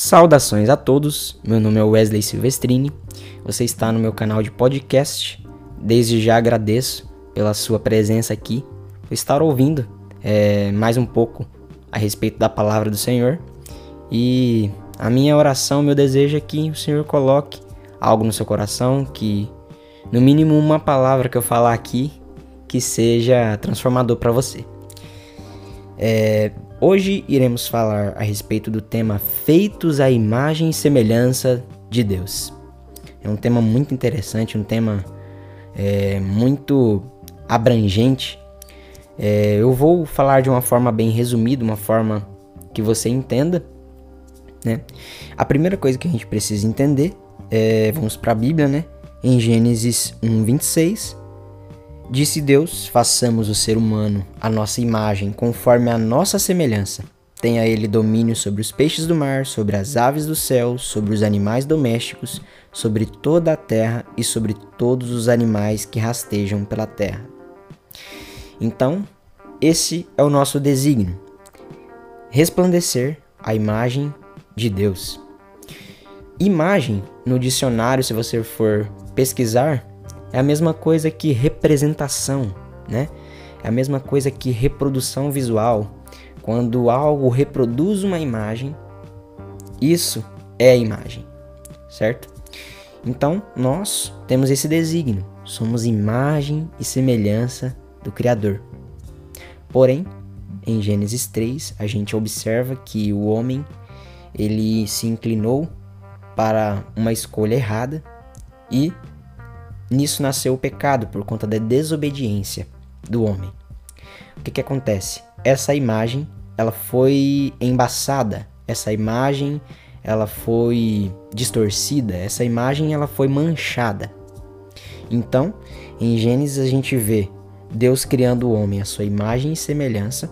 Saudações a todos, meu nome é Wesley Silvestrini, você está no meu canal de podcast. Desde já agradeço pela sua presença aqui, por estar ouvindo é, mais um pouco a respeito da palavra do Senhor. E a minha oração, meu desejo é que o Senhor coloque algo no seu coração, que no mínimo uma palavra que eu falar aqui que seja transformador para você. É, hoje iremos falar a respeito do tema Feitos à imagem e semelhança de Deus. É um tema muito interessante, um tema é, muito abrangente. É, eu vou falar de uma forma bem resumida, uma forma que você entenda. Né? A primeira coisa que a gente precisa entender é, vamos para a Bíblia, né? Em Gênesis 1:26, Disse Deus: façamos o ser humano a nossa imagem, conforme a nossa semelhança. Tenha ele domínio sobre os peixes do mar, sobre as aves do céu, sobre os animais domésticos, sobre toda a terra e sobre todos os animais que rastejam pela terra. Então, esse é o nosso desígnio: resplandecer a imagem de Deus. Imagem, no dicionário, se você for pesquisar, é a mesma coisa que representação, né? É a mesma coisa que reprodução visual. Quando algo reproduz uma imagem, isso é a imagem, certo? Então, nós temos esse desígnio, somos imagem e semelhança do Criador. Porém, em Gênesis 3, a gente observa que o homem ele se inclinou para uma escolha errada e Nisso nasceu o pecado por conta da desobediência do homem. O que, que acontece? Essa imagem ela foi embaçada, essa imagem ela foi distorcida, essa imagem ela foi manchada. Então, em Gênesis a gente vê Deus criando o homem à sua imagem e semelhança,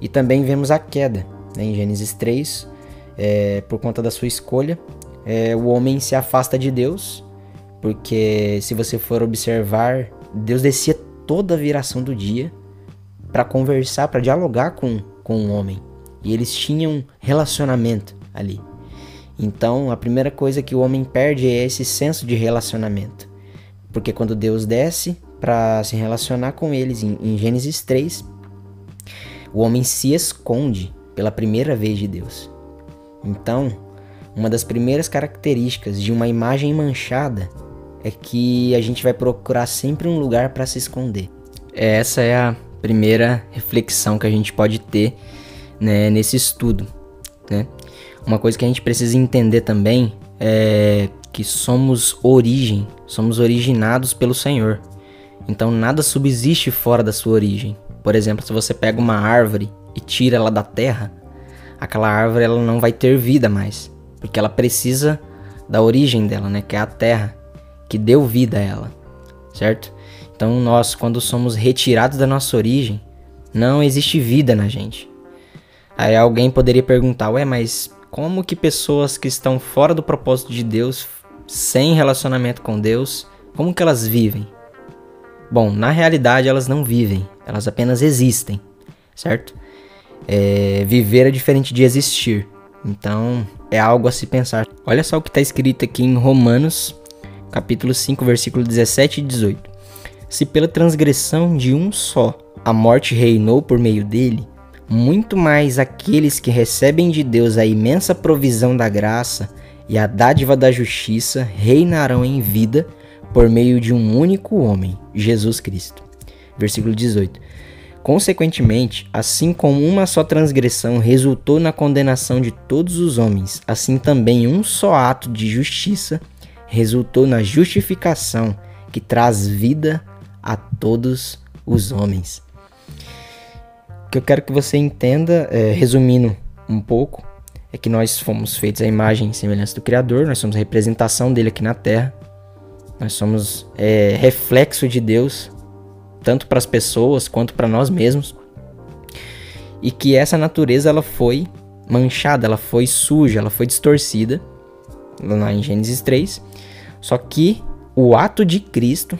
e também vemos a queda. Né? Em Gênesis 3, é, por conta da sua escolha, é, o homem se afasta de Deus porque se você for observar, Deus descia toda a viração do dia para conversar, para dialogar com, com o homem. E eles tinham relacionamento ali. Então, a primeira coisa que o homem perde é esse senso de relacionamento. Porque quando Deus desce para se relacionar com eles em, em Gênesis 3, o homem se esconde pela primeira vez de Deus. Então, uma das primeiras características de uma imagem manchada é que a gente vai procurar sempre um lugar para se esconder. Essa é a primeira reflexão que a gente pode ter né, nesse estudo. Né? Uma coisa que a gente precisa entender também é que somos origem, somos originados pelo Senhor. Então nada subsiste fora da sua origem. Por exemplo, se você pega uma árvore e tira ela da terra, aquela árvore ela não vai ter vida mais, porque ela precisa da origem dela, né, que é a terra que deu vida a ela, certo? Então nós, quando somos retirados da nossa origem, não existe vida na gente. Aí alguém poderia perguntar, ué, mas como que pessoas que estão fora do propósito de Deus, sem relacionamento com Deus, como que elas vivem? Bom, na realidade elas não vivem, elas apenas existem, certo? É, viver é diferente de existir, então é algo a se pensar. Olha só o que está escrito aqui em Romanos capítulo 5, versículo 17 e 18. Se pela transgressão de um só a morte reinou por meio dele, muito mais aqueles que recebem de Deus a imensa provisão da graça e a dádiva da justiça reinarão em vida por meio de um único homem, Jesus Cristo. Versículo 18. Consequentemente, assim como uma só transgressão resultou na condenação de todos os homens, assim também um só ato de justiça resultou na justificação que traz vida a todos os homens. O que eu quero que você entenda, é, resumindo um pouco, é que nós fomos feitos à imagem e semelhança do Criador, nós somos a representação dele aqui na Terra, nós somos é, reflexo de Deus, tanto para as pessoas quanto para nós mesmos, e que essa natureza ela foi manchada, ela foi suja, ela foi distorcida, lá em Gênesis 3, só que o ato de Cristo,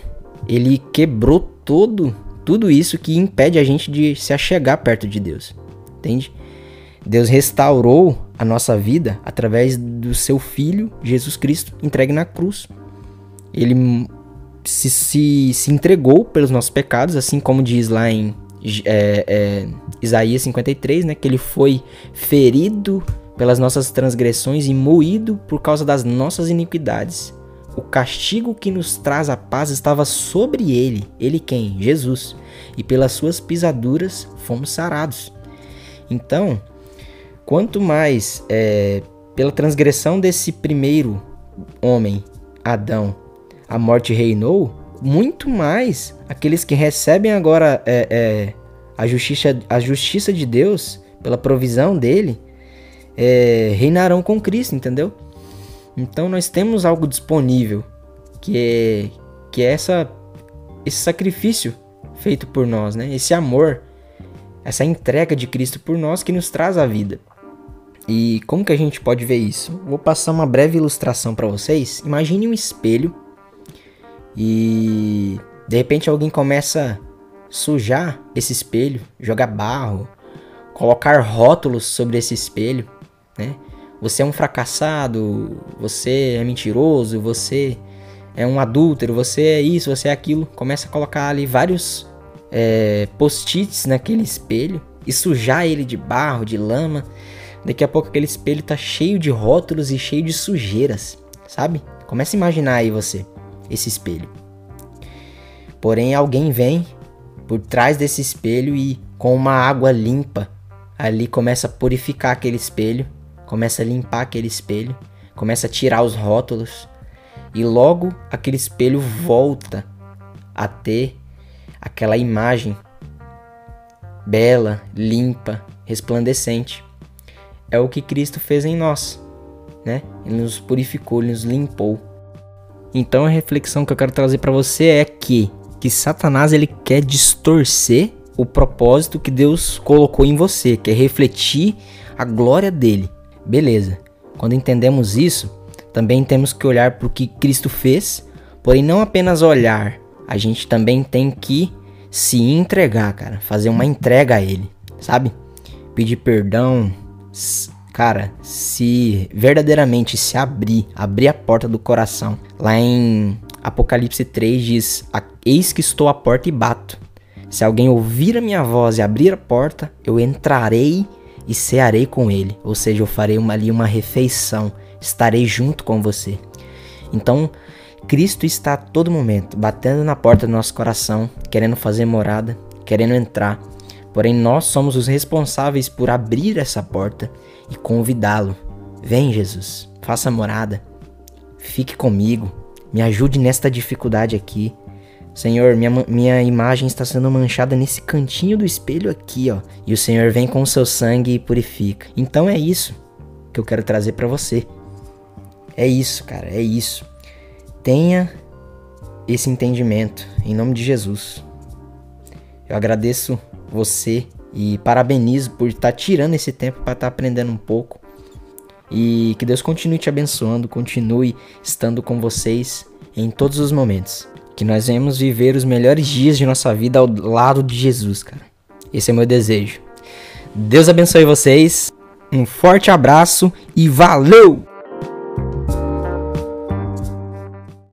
ele quebrou todo tudo isso que impede a gente de se achegar perto de Deus. Entende? Deus restaurou a nossa vida através do seu Filho, Jesus Cristo, entregue na cruz. Ele se, se, se entregou pelos nossos pecados, assim como diz lá em é, é, Isaías 53, né? Que ele foi ferido pelas nossas transgressões e moído por causa das nossas iniquidades. O castigo que nos traz a paz estava sobre ele. Ele quem? Jesus. E pelas suas pisaduras fomos sarados. Então, quanto mais é, pela transgressão desse primeiro homem, Adão, a morte reinou, muito mais aqueles que recebem agora é, é, a, justiça, a justiça de Deus, pela provisão dele, é, reinarão com Cristo, entendeu? Então nós temos algo disponível, que é, que é essa, esse sacrifício feito por nós, né? esse amor, essa entrega de Cristo por nós que nos traz a vida. E como que a gente pode ver isso? Vou passar uma breve ilustração para vocês. Imagine um espelho e de repente alguém começa a sujar esse espelho, jogar barro, colocar rótulos sobre esse espelho, né? Você é um fracassado, você é mentiroso, você é um adúltero, você é isso, você é aquilo. Começa a colocar ali vários é, post-its naquele espelho e sujar ele de barro, de lama. Daqui a pouco aquele espelho tá cheio de rótulos e cheio de sujeiras, sabe? Começa a imaginar aí você esse espelho. Porém, alguém vem por trás desse espelho e com uma água limpa ali começa a purificar aquele espelho, começa a limpar aquele espelho, começa a tirar os rótulos e logo aquele espelho volta a ter aquela imagem bela, limpa, resplandecente. É o que Cristo fez em nós, né? Ele nos purificou, ele nos limpou. Então a reflexão que eu quero trazer para você é que que Satanás ele quer distorcer o propósito que Deus colocou em você, que é refletir a glória dele. Beleza. Quando entendemos isso, também temos que olhar para o que Cristo fez, porém não apenas olhar, a gente também tem que se entregar, cara, fazer uma entrega a ele, sabe? Pedir perdão, cara, se verdadeiramente se abrir, abrir a porta do coração. Lá em Apocalipse 3 diz: Eis que estou à porta e bato. Se alguém ouvir a minha voz e abrir a porta, eu entrarei e cearei com ele. Ou seja, eu farei uma, ali uma refeição, estarei junto com você. Então, Cristo está a todo momento batendo na porta do nosso coração, querendo fazer morada, querendo entrar. Porém, nós somos os responsáveis por abrir essa porta e convidá-lo. Vem, Jesus, faça morada, fique comigo, me ajude nesta dificuldade aqui. Senhor, minha, minha imagem está sendo manchada nesse cantinho do espelho aqui, ó. E o Senhor vem com o seu sangue e purifica. Então é isso que eu quero trazer para você. É isso, cara, é isso. Tenha esse entendimento em nome de Jesus. Eu agradeço você e parabenizo por estar tá tirando esse tempo para estar tá aprendendo um pouco. E que Deus continue te abençoando, continue estando com vocês em todos os momentos que nós venhamos viver os melhores dias de nossa vida ao lado de Jesus, cara. Esse é meu desejo. Deus abençoe vocês. Um forte abraço e valeu!